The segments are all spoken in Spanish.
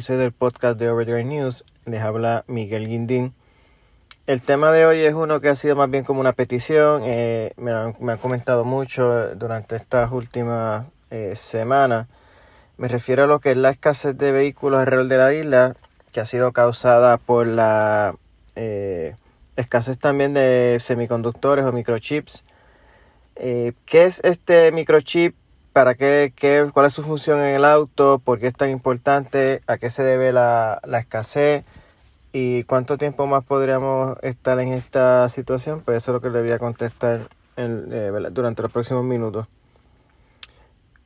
Episodio del podcast de Overdrive News. Les habla Miguel Guindín. El tema de hoy es uno que ha sido más bien como una petición. Eh, me, han, me, han, comentado mucho durante estas últimas eh, semanas. Me refiero a lo que es la escasez de vehículos alrededor de la isla, que ha sido causada por la eh, escasez también de semiconductores o microchips. Eh, ¿Qué es este microchip? ¿Para qué, qué, ¿Cuál es su función en el auto? ¿Por qué es tan importante? ¿A qué se debe la, la escasez? ¿Y cuánto tiempo más podríamos estar en esta situación? Pues eso es lo que le voy a contestar eh, durante los próximos minutos.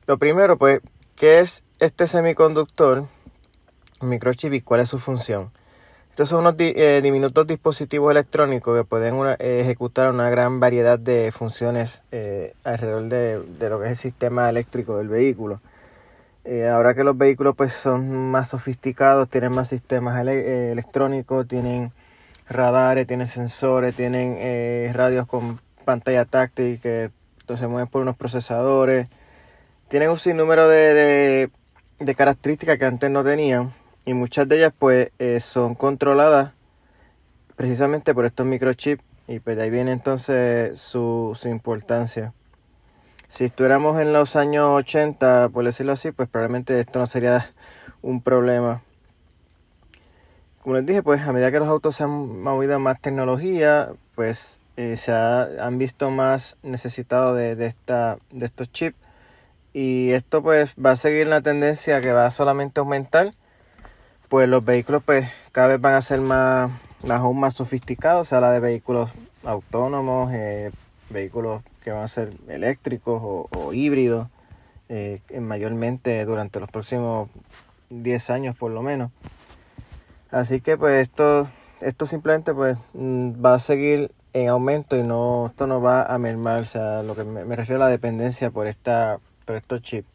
Lo primero, pues, ¿qué es este semiconductor, microchip y cuál es su función? Estos son unos eh, diminutos dispositivos electrónicos que pueden eh, ejecutar una gran variedad de funciones eh, alrededor de, lo que es el sistema eléctrico del vehículo. Eh, ahora que los vehículos pues, son más sofisticados, tienen más sistemas ele electrónicos, tienen radares, tienen sensores, tienen radios con pantalla táctil que se mueven por unos procesadores, tienen un sinnúmero de, de características que antes no tenían y muchas de ellas pues eh, son controladas precisamente por estos microchips y pues de ahí viene entonces su, su, importancia. Si estuviéramos en los años 80, por decirlo así, pues probablemente esto no sería un problema. Como les dije, pues a medida que los autos se han movido más tecnología, pues eh, se ha, han visto más necesitados de, de, de estos chips. Y esto pues va a seguir la tendencia que va a solamente aumentar pues los vehículos pues cada vez van a ser más, más aún más sofisticados, se habla de vehículos autónomos, eh, vehículos que van a ser eléctricos o, o híbridos, eh, mayormente durante los próximos 10 años por lo menos. Así que pues esto, esto simplemente pues mm, va a seguir en aumento y no, esto no va a mermar, o sea, lo que me, me refiero a la dependencia por, esta, por estos chips.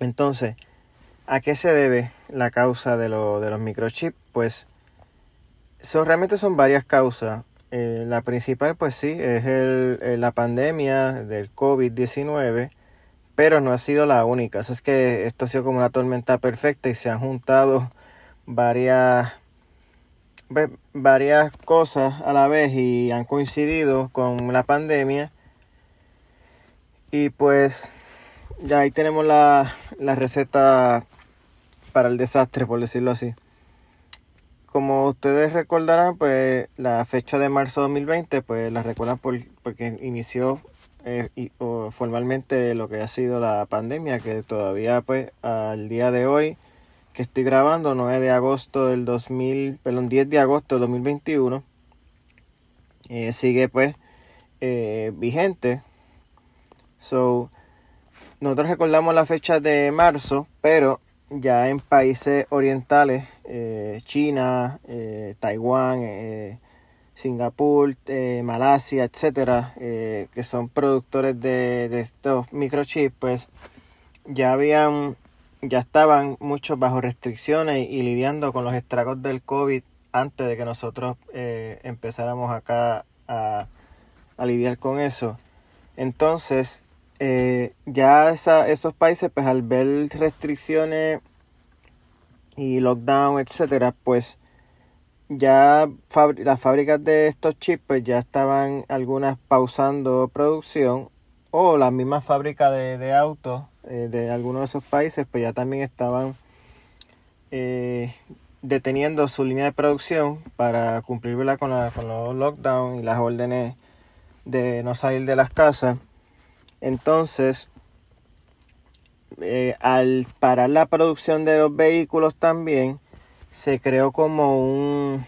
Entonces, ¿A qué se debe la causa de, lo, de los microchips? Pues son, realmente son varias causas. Eh, la principal, pues sí, es el, eh, la pandemia del COVID-19, pero no ha sido la única. es que esto ha sido como una tormenta perfecta y se han juntado varias, varias cosas a la vez y han coincidido con la pandemia. Y pues ya ahí tenemos la, la receta para el desastre, por decirlo así. Como ustedes recordarán, pues la fecha de marzo de 2020, pues la recuerdan por, porque inició eh, formalmente lo que ha sido la pandemia, que todavía pues al día de hoy que estoy grabando, 9 de agosto del 2000, perdón, 10 de agosto del 2021, eh, sigue pues eh, vigente. So, nosotros recordamos la fecha de marzo, pero ya en países orientales, eh, China, eh, Taiwán, eh, Singapur, Malasia, etcétera, que son productores de, de, estos microchips, pues ya habían, ya estaban muchos bajo restricciones y, y lidiando con los estragos del COVID antes de que nosotros empezáramos acá a, a lidiar con eso. Entonces, eh, ya esa, esos países, pues al ver restricciones y lockdown, etcétera, pues ya las fábricas de estos chips pues ya estaban algunas pausando producción o las mismas fábricas de, autos eh, de algunos de esos países pues ya también estaban eh, deteniendo su línea de producción para cumplir con, la, con los lockdown y las órdenes de no salir de las casas. Entonces, eh, al parar la producción de los vehículos también, se creó como un,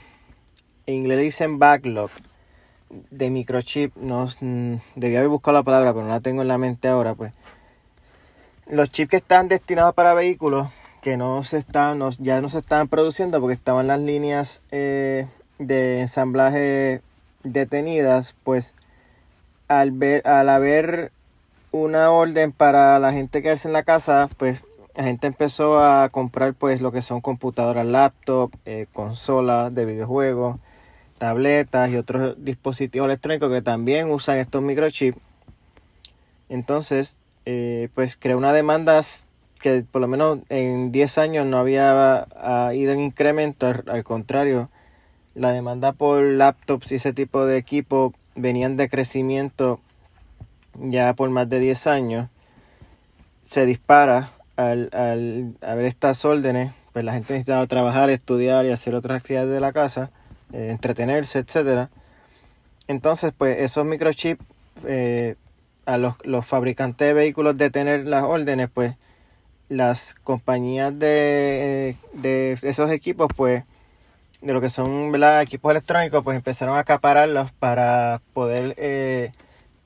en inglés dicen backlog de microchip. No, debía haber buscado la palabra, pero no la tengo en la mente ahora. Pues los chips que están destinados para vehículos que no se están, ya no se estaban produciendo porque estaban las líneas eh, de ensamblaje detenidas, pues al ver, al haber una orden para la gente quedarse en la casa, pues la gente empezó a comprar pues lo que son computadoras, laptop, eh, consolas de videojuegos, tabletas y otros dispositivos electrónicos que también usan estos microchips. Entonces, eh, pues creó una demanda que por lo menos en 10 años no había ido en incremento, al, contrario, la demanda por laptops y ese tipo de equipo venían de crecimiento ya por más de 10 años, se dispara al, al ver estas órdenes, pues la gente necesitaba trabajar, estudiar y hacer otras actividades de la casa, eh, entretenerse, etcétera. Entonces, pues esos microchips eh, a los, los, fabricantes de vehículos de tener las órdenes, pues las compañías de, de esos equipos, pues de lo que son equipos electrónicos, pues empezaron a acapararlos para poder eh,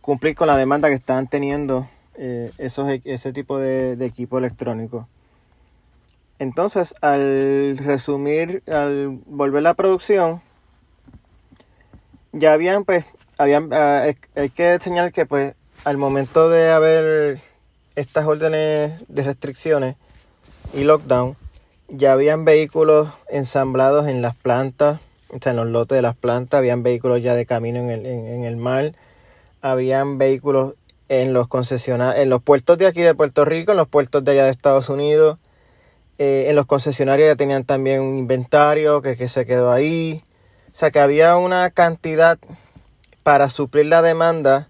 cumplir con la demanda que estaban teniendo eh, esos, e, ese tipo de, de equipo electrónico. Entonces, al resumir, al volver la producción, ya habían, pues, habían, ah, hay que señalar que, pues, al momento de haber estas órdenes de restricciones y lockdown, ya habían vehículos ensamblados en las plantas, o sea, en los lotes de las plantas, habían vehículos ya de camino en el, en, el mar, habían vehículos en los concesionarios, en los puertos de aquí de Puerto Rico, en los puertos de allá de Estados Unidos, eh, en los concesionarios ya tenían también un inventario que, que se quedó ahí, o sea que había una cantidad para suplir la demanda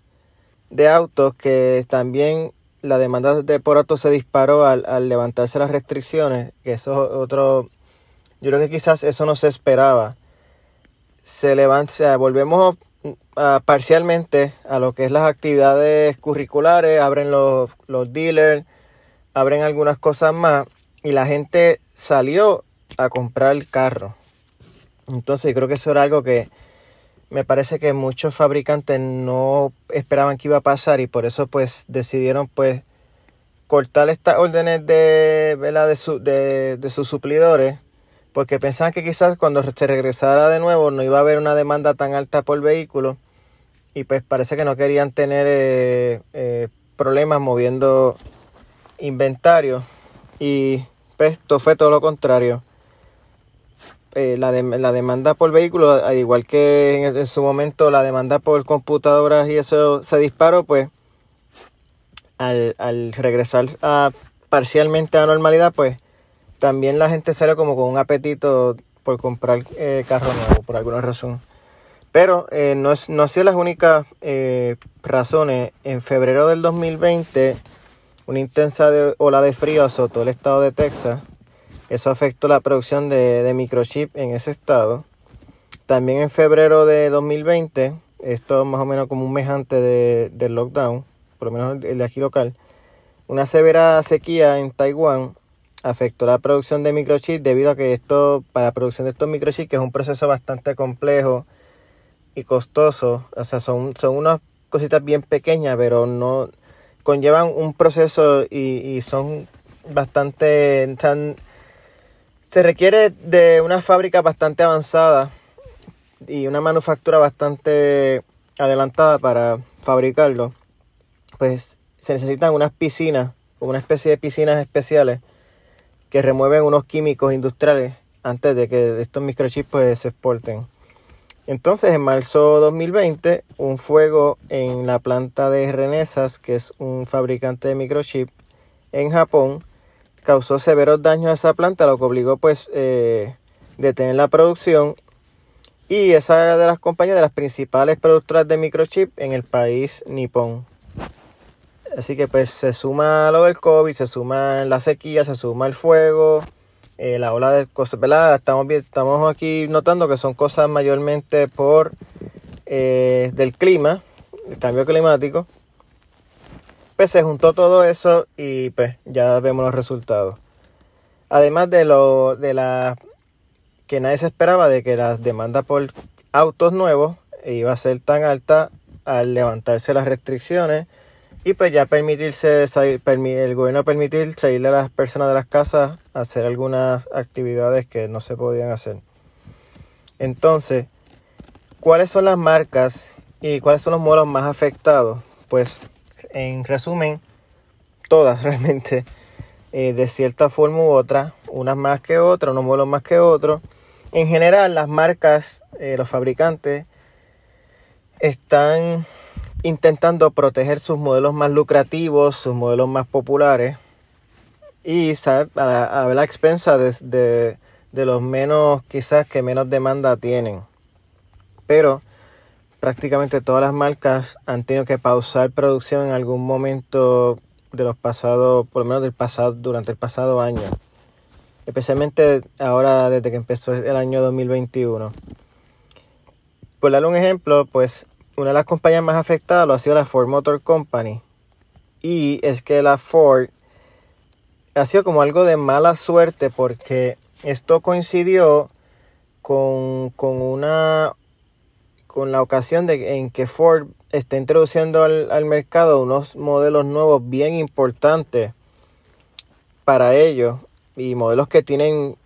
de autos que también la demanda de por auto se disparó al, levantarse las restricciones, que eso es otro, yo creo que quizás eso no se esperaba. Se levanta, volvemos parcialmente a lo que es las actividades curriculares, abren los, los dealers, abren algunas cosas más y la gente salió a comprar el carro. Entonces creo que eso era algo que me parece que muchos fabricantes no esperaban que iba a pasar y por eso pues decidieron pues cortar estas órdenes de, de, de, sus suplidores porque pensaban que quizás cuando se regresara de nuevo no iba a haber una demanda tan alta por vehículo y pues parece que no querían tener eh, eh, problemas moviendo inventario. Y pues esto fue todo lo contrario. Eh, la, la, demanda por vehículo, al igual que en, su momento la demanda por computadoras y eso se disparó, pues al, al regresar a, parcialmente a normalidad, pues también la gente sale como con un apetito por comprar eh, carro nuevo, por alguna razón. Pero eh, no, es, no han sido las únicas eh, razones. En febrero del 2020, una intensa ola de frío azotó el estado de Texas eso afectó la producción de, microchip en ese estado. También en febrero de 2020, esto más o menos como un mes antes de, del lockdown, por lo menos el de aquí local, una severa sequía en Taiwán afectó la producción de microchips debido a que esto, para la producción de estos microchips, que es un proceso bastante complejo y costoso, o sea, son, son unas cositas bien pequeñas, pero no conllevan un proceso y, son bastante, se requiere de una fábrica bastante avanzada y una manufactura bastante adelantada para fabricarlo. Pues se necesitan unas piscinas, una especie de piscinas especiales que remueven unos químicos industriales antes de que estos microchips pues, se exporten. Entonces, en marzo 2020, un fuego en la planta de Renesas, que es un fabricante de microchips en Japón, causó severos daños a esa planta, lo que obligó pues eh, detener la producción y esa de las compañías de las principales productoras de microchip en el país nipón. Así que pues se suma lo del COVID, se suma la sequía, se suma el fuego, eh, la ola de cosas, ¿verdad? Estamos, estamos aquí notando que son cosas mayormente por eh, del clima, el cambio climático. Pues se juntó todo eso y pues ya vemos los resultados. Además de lo de la que nadie se esperaba de que la demanda por autos nuevos iba a ser tan alta al levantarse las restricciones y pues ya permitirse el gobierno permitir salir a las personas de las casas a hacer algunas actividades que no se podían hacer. Entonces, ¿cuáles son las marcas y cuáles son los modelos más afectados? Pues en resumen, todas realmente, eh, de cierta forma u otra, unas más que otras, unos modelos más que otros. En general, las marcas, eh, los fabricantes, están intentando proteger sus modelos más lucrativos, sus modelos más populares, y a, a la expensa de, de, los menos, quizás que menos demanda tienen. Pero prácticamente todas las marcas han tenido que pausar producción en algún momento de los pasados, por lo menos del pasado, durante el pasado año. Especialmente ahora desde que empezó el año 2021. Por darle un ejemplo, pues una de las compañías más afectadas lo ha sido la Ford Motor Company. Y es que la Ford ha sido como algo de mala suerte porque esto coincidió con, una con la ocasión de, en que Ford está introduciendo al, mercado unos modelos nuevos bien importantes para ellos y modelos que tienen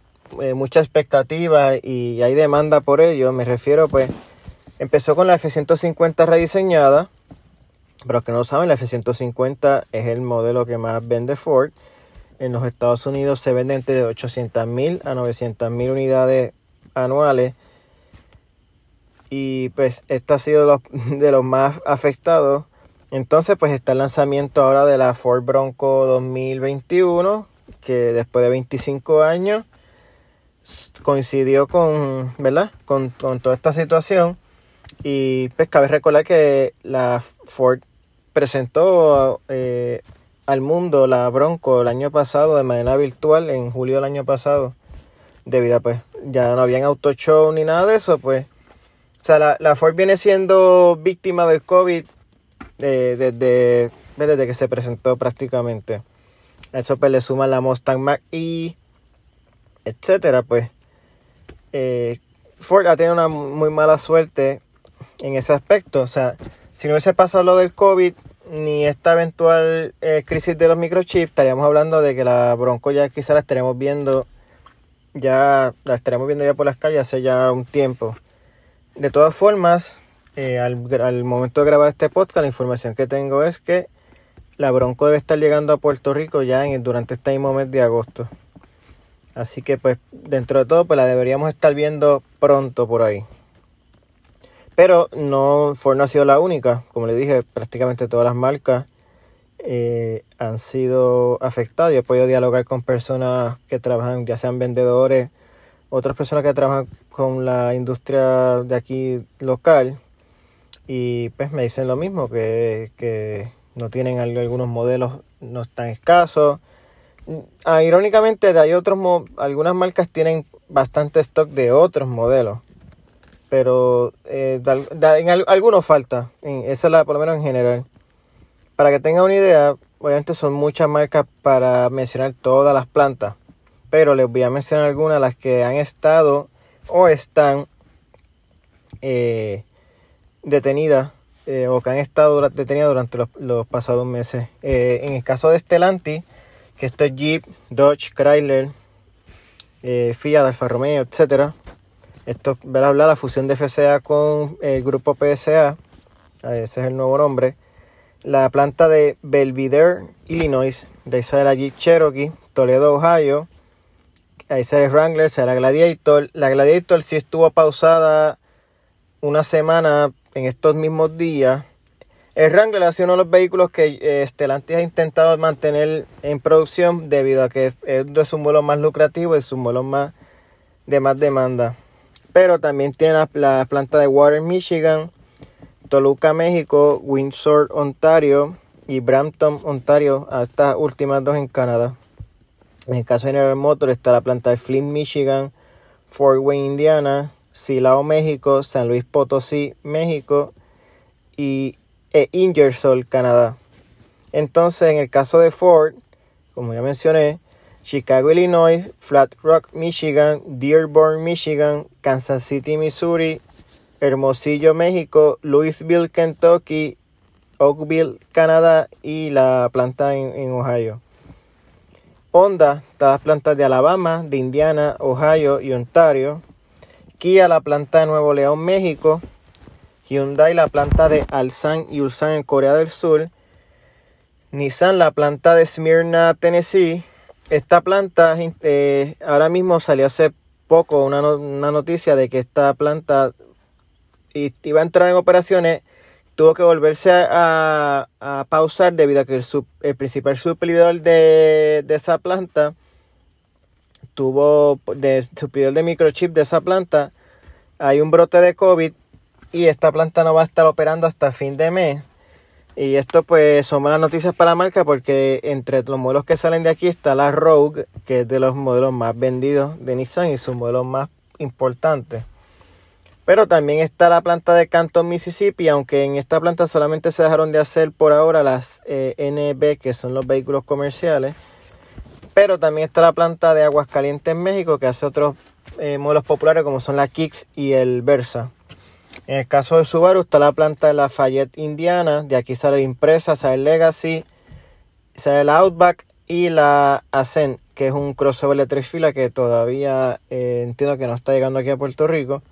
eh, mucha expectativa y hay demanda por ellos. Me refiero pues, empezó con la F-150 rediseñada. Para los que no saben, la F-150 es el modelo que más vende Ford en los Estados Unidos se venden entre 800.000 a 900.000 unidades anuales. Y pues este ha sido de los más afectados. Entonces pues está el lanzamiento ahora de la Ford Bronco 2021, que después de 25 años coincidió con, ¿verdad? Con, con toda esta situación. Y pues cabe recordar que la Ford presentó eh, al mundo la Bronco el año pasado de manera virtual, en julio del año pasado, debido a pues ya no habían auto show ni nada de eso, pues. O sea, la, la Ford viene siendo víctima del COVID eh, desde, desde que se presentó prácticamente. A eso pues le suman la Mustang Mach E, etcétera, pues. Eh, Ford ha tenido una muy mala suerte en ese aspecto. O sea, si no hubiese pasado lo del COVID, ni esta eventual eh, crisis de los microchips, estaríamos hablando de que la Bronco ya quizá la estaremos viendo ya la estaremos viendo ya por las calles hace ya un tiempo. De todas formas, eh, al, momento de grabar este podcast, la información que tengo es que la Bronco debe estar llegando a Puerto Rico ya en, durante este mismo mes de agosto. Así que pues dentro de todo pues la deberíamos estar viendo pronto por ahí. Pero no, Ford no ha sido la única. Como le dije, prácticamente todas las marcas eh, han sido afectadas. Yo he podido dialogar con personas que trabajan, ya sean vendedores, otras personas que trabajan con la industria de aquí local. Y pues me dicen lo mismo, que, que no tienen algunos modelos, no están escasos. Ah, irónicamente, hay otros, algunas marcas tienen bastante stock de otros modelos pero eh, en algunos falta, esa es la, por lo menos en general. Para que tengan una idea, obviamente son muchas marcas para mencionar todas las plantas, pero les voy a mencionar algunas, las que han estado o están eh, detenidas eh, o que han estado detenidas durante los, pasados meses. en el caso de Stellantis, que esto es Jeep, Dodge, Chrysler, Fiat, Alfa Romeo, etcétera esto, ver hablar la fusión de FCA con el grupo PSA, ese es el nuevo nombre. La planta de Belvidere, Illinois, de esa era Jeep Cherokee, Toledo, Ohio. Ahí será Wrangler, será Gladiator. La Gladiator sí estuvo pausada una semana en estos mismos días. El Wrangler ha sido uno de los vehículos que eh, Stellantis ha intentado mantener en producción debido a que es de su vuelo más lucrativo, es su vuelo más de más demanda pero también tiene la, planta de Water, Michigan, Toluca, México, Windsor, Ontario y Brampton, Ontario, estas últimas dos en Canadá. En el caso de General Motors está la planta de Flint, Michigan, Fort Wayne, Indiana, Silao, México, San Luis Potosí, México y e Ingersoll, Canadá. Entonces, en el caso de Ford, como ya mencioné, Chicago, Illinois, Flat Rock, Michigan, Dearborn, Michigan, Kansas City, Missouri, Hermosillo, México, Louisville, Kentucky, Oakville, Canadá y la planta en, Ohio. Honda, todas las plantas de Alabama, de Indiana, Ohio y Ontario. Kia, la planta de Nuevo León, México. Hyundai, la planta de Alsan y Ulsan en Corea del Sur. Nissan, la planta de Smyrna, Tennessee. Esta planta, eh, ahora mismo salió hace poco una, noticia de que esta planta iba a entrar en operaciones tuvo que volverse a, pausar debido a que el, principal suplidor de, esa planta tuvo, de suplidor de microchip de esa planta, hay un brote de COVID y esta planta no va a estar operando hasta fin de mes. Y esto pues son malas noticias para la marca porque entre los modelos que salen de aquí está la Rogue, que es de los modelos más vendidos de Nissan y sus modelos más importantes. Pero también está la planta de Canton, Mississippi, aunque en esta planta solamente se dejaron de hacer por ahora las eh, NB, que son los vehículos comerciales. Pero también está la planta de Aguascalientes, México, que hace otros eh, modelos populares como son la Kicks y el Versa. En el caso de Subaru está la planta de la Fayette, Indiana. De aquí sale la Impresa, sale el Legacy, sale el Outback y la Ascent, que es un crossover de tres filas que todavía eh, entiendo que no está llegando aquí a Puerto Rico.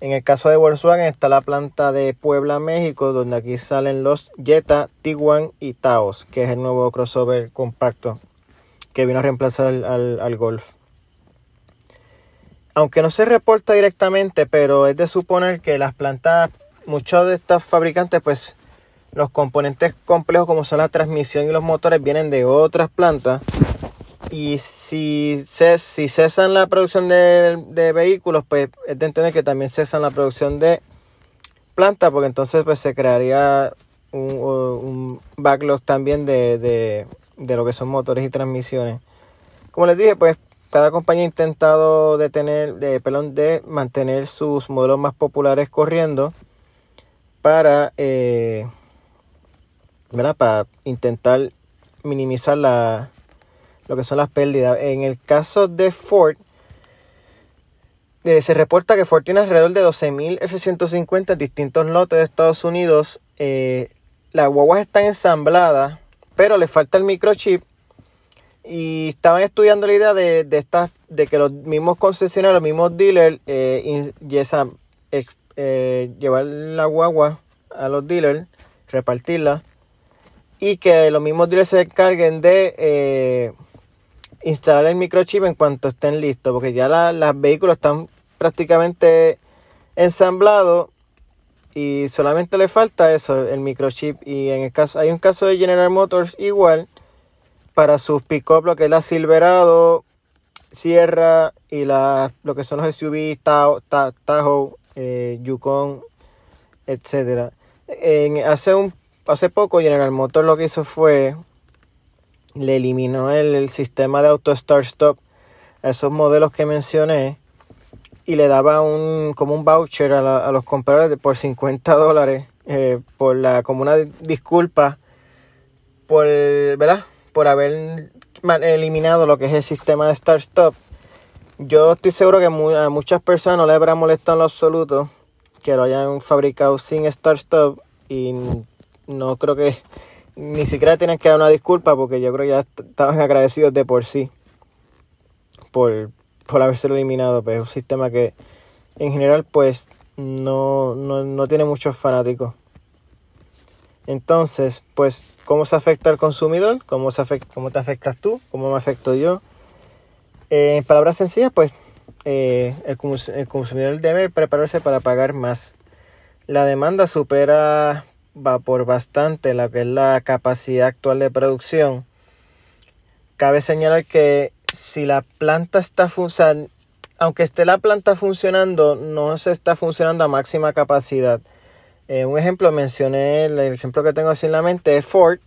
En el caso de Volkswagen está la planta de Puebla, México, donde aquí salen los Jetta, Tiguan y Taos, que es el nuevo crossover compacto que vino a reemplazar al, Golf. Aunque no se reporta directamente, pero es de suponer que las plantas, muchos de estos fabricantes, pues los componentes complejos como son la transmisión y los motores vienen de otras plantas y si, si cesan la producción de, vehículos, pues es de entender que también cesan la producción de plantas, porque entonces pues se crearía un, backlog también de, lo que son motores y transmisiones. Como les dije, pues cada compañía ha intentado de, pelón de mantener sus modelos más populares corriendo para, eh, para intentar minimizar la, lo que son las pérdidas. En el caso de Ford, eh, se reporta que Ford tiene alrededor de 12.000 F-150 en distintos lotes de Estados Unidos. Eh, las guaguas están ensambladas, pero le falta el microchip. Y estaban estudiando la idea de, de, estas, de que los mismos concesionarios, los mismos dealers, eh, llevar la guagua a los dealers, repartirla. Y que los mismos dealers se encarguen de instalar el microchip en cuanto estén listos, porque ya los vehículos están prácticamente ensamblados y solamente le falta eso, el microchip. Y en el caso, hay un caso de General Motors igual para sus pick-up, lo que es la Silverado, Sierra y la, lo que son los SUV, Tahoe, eh, Yukon. En, hace un hace poco General Motors lo que hizo fue le eliminó el, sistema de auto start stop a esos modelos que mencioné y le daba un como un voucher a, los compradores por 50 dólares eh, por la como una disculpa por verdad por haber eliminado lo que es el sistema de start stop yo estoy seguro que a muchas personas no le habrá molestado en lo absoluto que lo hayan fabricado sin start stop y no creo que ni siquiera tienen que dar una disculpa porque yo creo que ya estaban agradecidos de por sí por, por haberse eliminado. Pero es un sistema que en general pues no, no, tiene muchos fanáticos. Entonces, pues, ¿cómo se afecta al consumidor? ¿Cómo, se afecta, cómo te afectas tú? ¿Cómo me afecto yo? Eh, en palabras sencillas, pues, eh, el, consumidor debe prepararse para pagar más. La demanda supera por bastante lo que es la capacidad actual de producción. Cabe señalar que si la planta está funcionando, aunque esté la planta funcionando, no se está funcionando a máxima capacidad. Eh, un ejemplo, mencioné el ejemplo que tengo así en la mente es Ford.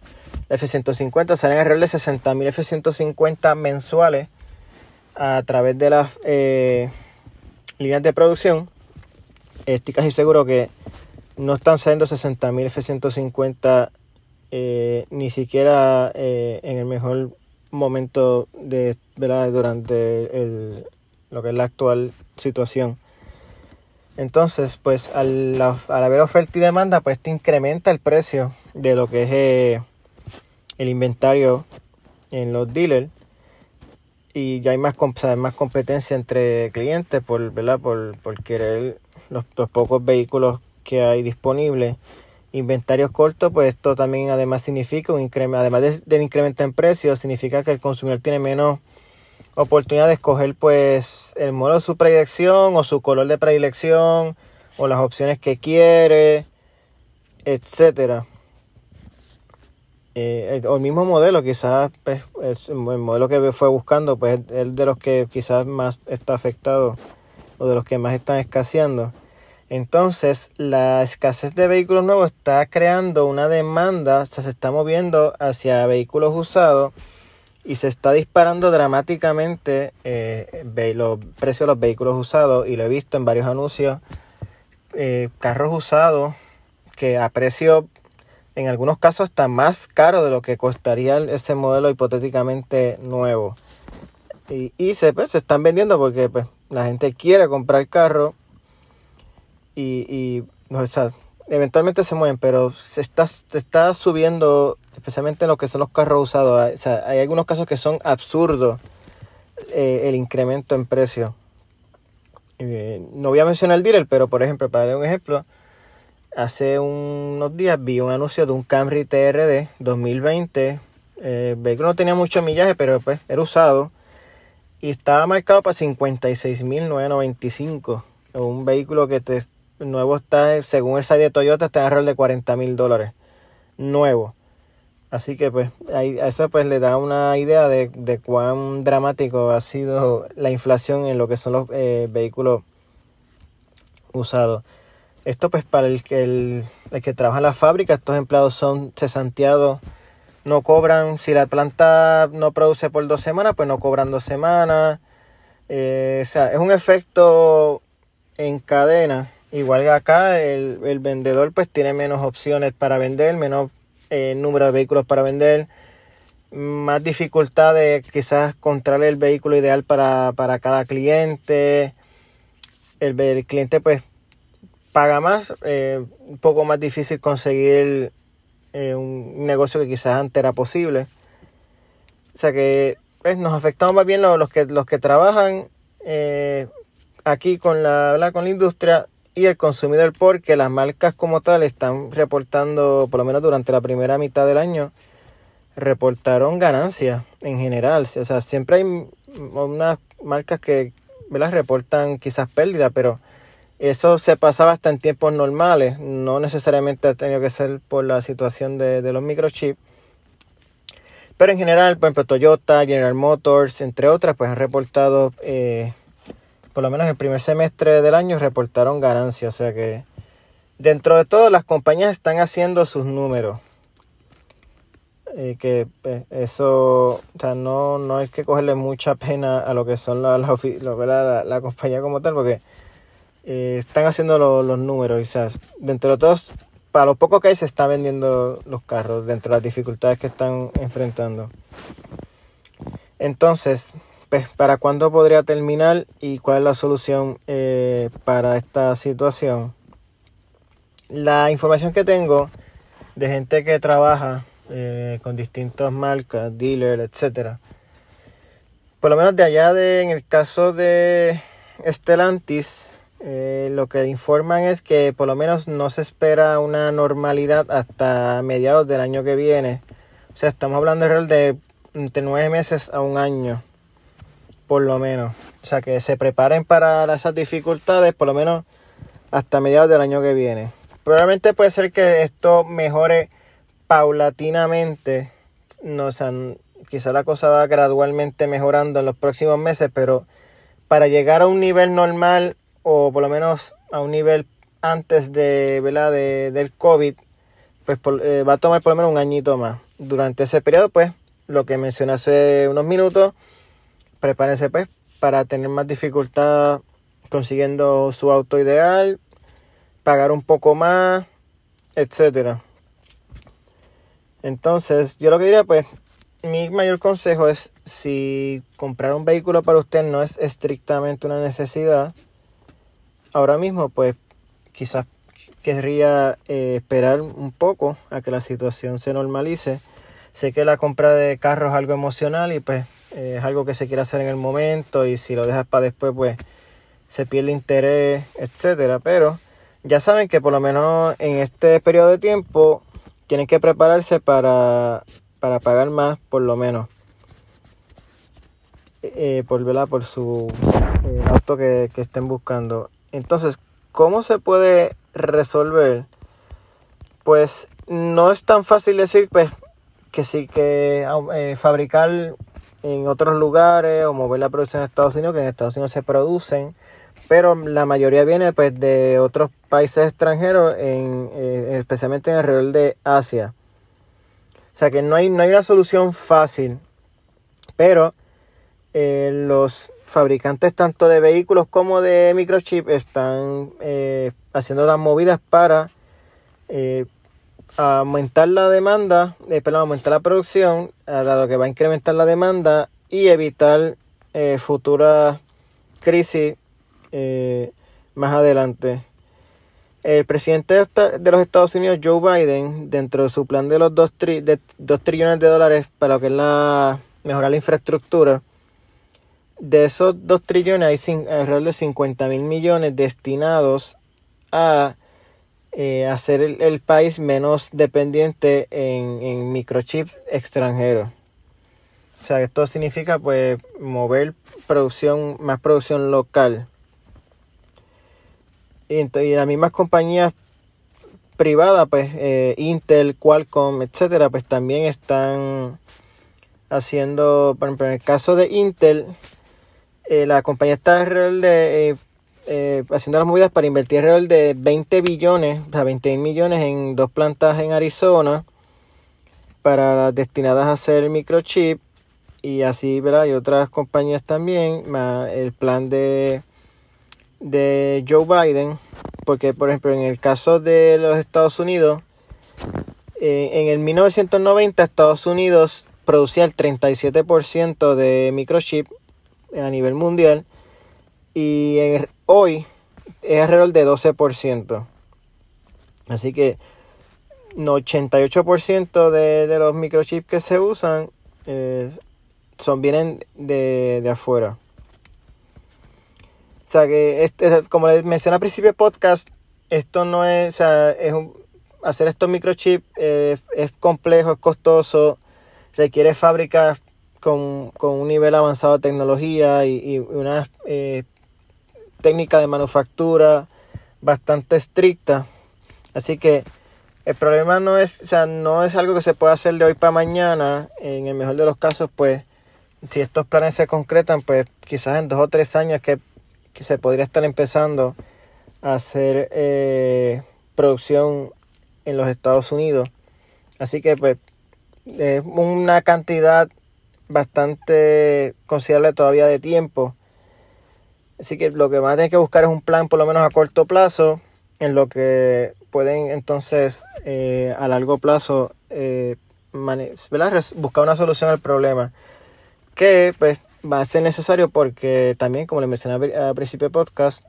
F-150 salen alrededor de 60.000 F-150 mensuales a través de las eh, líneas de producción. Estoy casi seguro que no están saliendo 60.000 F-150 eh, ni siquiera en el mejor momento de durante lo que es la actual situación. Entonces, pues al, haber oferta y demanda, pues te incrementa el precio de lo que es eh, el inventario en los dealers y ya hay más, más competencia entre clientes por, ¿verdad? por, por querer los pocos vehículos que hay disponible Inventarios cortos, pues esto también además significa un incremento, además del incremento en precios, significa que el consumidor tiene menos oportunidad de escoger pues el modelo de su predilección o su color de predilección o las opciones que quiere. etcétera. Eh, o el mismo modelo, quizás pues, es el modelo que fue buscando, pues el de los que quizás más está afectado o de los que más están escaseando. Entonces, la escasez de vehículos nuevos está creando una demanda, se está moviendo hacia vehículos usados y se está disparando dramáticamente eh, los precios de los vehículos usados y lo he visto en varios anuncios. Eh, carros usados que a precio, en algunos casos, está más caro de lo que costaría ese modelo hipotéticamente nuevo. Y, se, pues, se están vendiendo porque pues, la gente quiere comprar carro y, y o sea, eventualmente se mueven, pero se está, se está subiendo, especialmente en lo que son los carros usados. O sea, hay algunos casos que son absurdos eh, el incremento en precio. Eh, no voy a mencionar el dealer, pero por ejemplo, para dar un ejemplo, hace unos días vi un anuncio de un Camry TRD 2020. Eh, el vehículo no tenía mucho millaje, pero pues era usado. Y estaba marcado para 56.995. Un vehículo que te nuevo está, según el site de Toyota, está alrededor de 40 mil dólares. Nuevo. Así que pues ahí, eso pues le da una idea de, de, cuán dramático ha sido la inflación en lo que son los eh, vehículos usados. Esto pues para el que, el, que trabaja en la fábrica, estos empleados son cesanteados, no cobran, si la planta no produce por dos semanas, pues no cobran dos semanas. Eh, o sea, es un efecto en cadena Igual que acá, el, vendedor pues tiene menos opciones para vender, menos eh, número de vehículos para vender, más dificultad de quizás encontrar el vehículo ideal para, cada cliente. El, cliente pues paga más, eh, un poco más difícil conseguir eh, un negocio que quizás antes era posible. O sea que pues, nos afectamos más bien los, que, los que trabajan aquí con la, con la industria y el consumidor porque las marcas como tal están reportando, por lo menos durante la primera mitad del año, reportaron ganancias en general. O sea, siempre hay unas marcas que las reportan quizás pérdidas, pero eso se pasaba hasta en tiempos normales. No necesariamente ha tenido que ser por la situación de, los microchips. Pero en general, por ejemplo, Toyota, General Motors, entre otras, pues han reportado eh, por lo menos el primer semestre del año reportaron ganancias. O sea que dentro de todo las compañías están haciendo sus números. Y que pues, eso, o sea, no, no hay que cogerle mucha pena a lo que son la, la, compañía como tal, porque eh, están haciendo los números. Sea, dentro de todos, para lo poco que hay, se están vendiendo los carros, dentro de las dificultades que están enfrentando. Entonces, pues, para cuándo podría terminar y cuál es la solución eh, para esta situación. La información que tengo de gente que trabaja eh, con distintas marcas, dealers, etcétera. Por lo menos de allá de, en el caso de Stellantis, eh, lo que informan es que por lo menos no se espera una normalidad hasta mediados del año que viene. O sea, estamos hablando de entre nueve meses a un año por lo menos. O sea, que se preparen para esas dificultades, por lo menos hasta mediados del año que viene. Probablemente puede ser que esto mejore paulatinamente. No, o quizá la cosa va gradualmente mejorando en los próximos meses, pero para llegar a un nivel normal o por lo menos a un nivel antes de, ¿verdad? de del COVID, pues eh, va a tomar por lo menos un añito más. Durante ese periodo, pues, lo que mencioné hace unos minutos, prepárense pues para tener más dificultad consiguiendo su auto ideal, pagar un poco más, etcétera. Entonces, yo lo que diría pues, mi mayor consejo es si comprar un vehículo para usted no es estrictamente una necesidad, ahora mismo pues quizás querría eh, esperar un poco a que la situación se normalice. Sé que la compra de carro es algo emocional y pues es algo que se quiere hacer en el momento y si lo dejas para después pues se pierde interés, etcétera, pero ya saben que por lo menos en este periodo de tiempo tienen que prepararse para, para pagar más por lo menos eh, por, por su eh, auto que, que estén buscando. Entonces, ¿cómo se puede resolver? pues no es tan fácil decir pues que sí que eh, fabricar en otros lugares o mover la producción en Estados Unidos, que en Estados Unidos se producen, pero la mayoría viene pues de otros países extranjeros, eh, especialmente en alrededor de Asia. O sea que no hay, no hay una solución fácil, pero eh, los fabricantes tanto de vehículos como de microchip están eh, haciendo las movidas para aumentar la demanda, perdón, aumentar la producción, dado que va a incrementar la demanda y evitar futuras crisis eh, más adelante. El presidente de los Estados Unidos, Joe Biden, dentro de su plan de los 2 trillones de dólares para lo que es la mejorar la infraestructura, de esos 2 trillones hay alrededor de 50 mil millones destinados a eh, hacer el, país menos dependiente en, en microchips extranjeros. O sea, esto significa pues mover producción, más producción local. Y, las mismas compañías privadas, pues eh, Intel, Qualcomm, etcétera, pues también están haciendo, por ejemplo, en el caso de Intel, eh, la compañía está alrededor de eh, haciendo las movidas para invertir alrededor de 20 billones, o sea, 20 millones en dos plantas en Arizona para destinadas a hacer microchip y así, ¿verdad? Y otras compañías también, el plan de de Joe Biden, porque por ejemplo en el caso de los Estados Unidos, eh, en el 1990 Estados Unidos producía el 37% de microchip a nivel mundial y hoy es alrededor de 12%. Así que 88% de, de, los microchips que se usan eh, son vienen de, de afuera. O sea que, este, como les mencioné al principio del podcast, esto no es, o sea, es hacer estos microchips es complejo, es costoso, requiere fábricas con, un nivel avanzado de tecnología y, una eh, técnica de manufactura bastante estricta. Así que el problema no es, o sea, no es algo que se pueda hacer de hoy para mañana. En el mejor de los casos, pues, si estos planes se concretan, pues quizás en dos o tres años que que se podría estar empezando a hacer eh, producción en los Estados Unidos. Así que pues es una cantidad bastante considerable todavía de tiempo. Así que lo que van a tener que buscar es un plan por lo menos a corto plazo en lo que pueden entonces eh, a largo plazo eh, buscar una solución al problema. Que pues va a ser necesario porque también, como le mencioné al principio del podcast,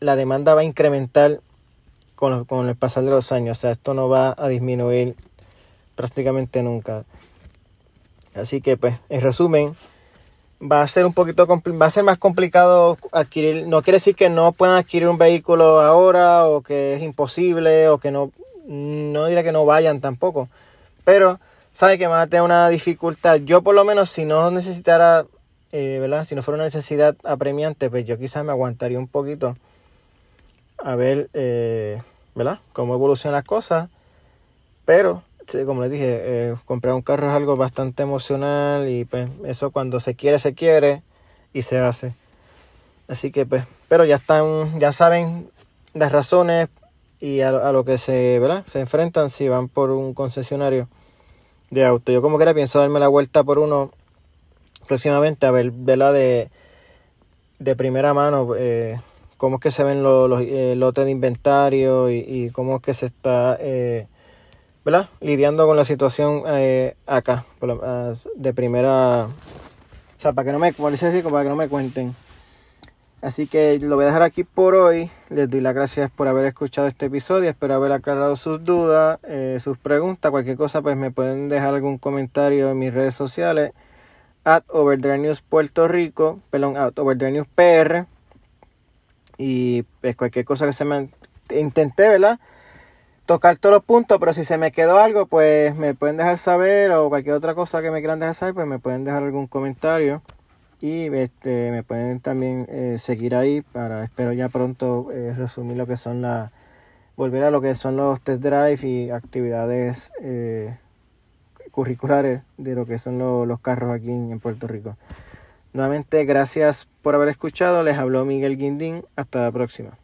la demanda va a incrementar con, con, el pasar de los años. O sea, esto no va a disminuir prácticamente nunca. Así que, pues, en resumen, va a ser un poquito va a ser más complicado adquirir. No quiere decir que no puedan adquirir un vehículo ahora o que es imposible o que no, no diré que no vayan tampoco. Pero sabe que van a tener una dificultad. Yo por lo menos si no necesitara, eh, ¿verdad? Si no fuera una necesidad apremiante, pues yo quizás me aguantaría un poquito a ver, eh, ¿verdad? Cómo evolucionan las cosas. Pero, como les dije, eh, comprar un carro es algo bastante emocional y pues eso cuando se quiere, se quiere y se hace. Así que pues, pero ya están, ya saben las razones y a, lo que se, ¿verdad? Se enfrentan si van por un concesionario de auto. Yo como que era pienso darme la vuelta por uno próximamente a ver verla de, de primera mano eh, cómo es que se ven los, eh, lotes de inventario y, cómo es que se está eh, ¿verdad? lidiando con la situación acá de primera o sea para que no me para que no me cuenten Así que lo voy a dejar aquí por hoy. Les doy las gracias por haber escuchado este episodio. Espero haber aclarado sus dudas, eh, sus preguntas. Cualquier cosa, pues me pueden dejar algún comentario en mis redes sociales. At Overdrive News Puerto Rico. Perdón, at Overdrive News PR. Y pues cualquier cosa que se me intenté, ¿verdad? Tocar todos los puntos, pero si se me quedó algo, pues me pueden dejar saber. O cualquier otra cosa que me quieran dejar saber, pues me pueden dejar algún comentario y este, me pueden también eh, seguir ahí para espero ya pronto eh, resumir lo que son las volver a lo que son los test drive y actividades eh, curriculares de lo que son los carros aquí en Puerto Rico. Nuevamente, gracias por haber escuchado. Les habló Miguel Guindín. Hasta la próxima.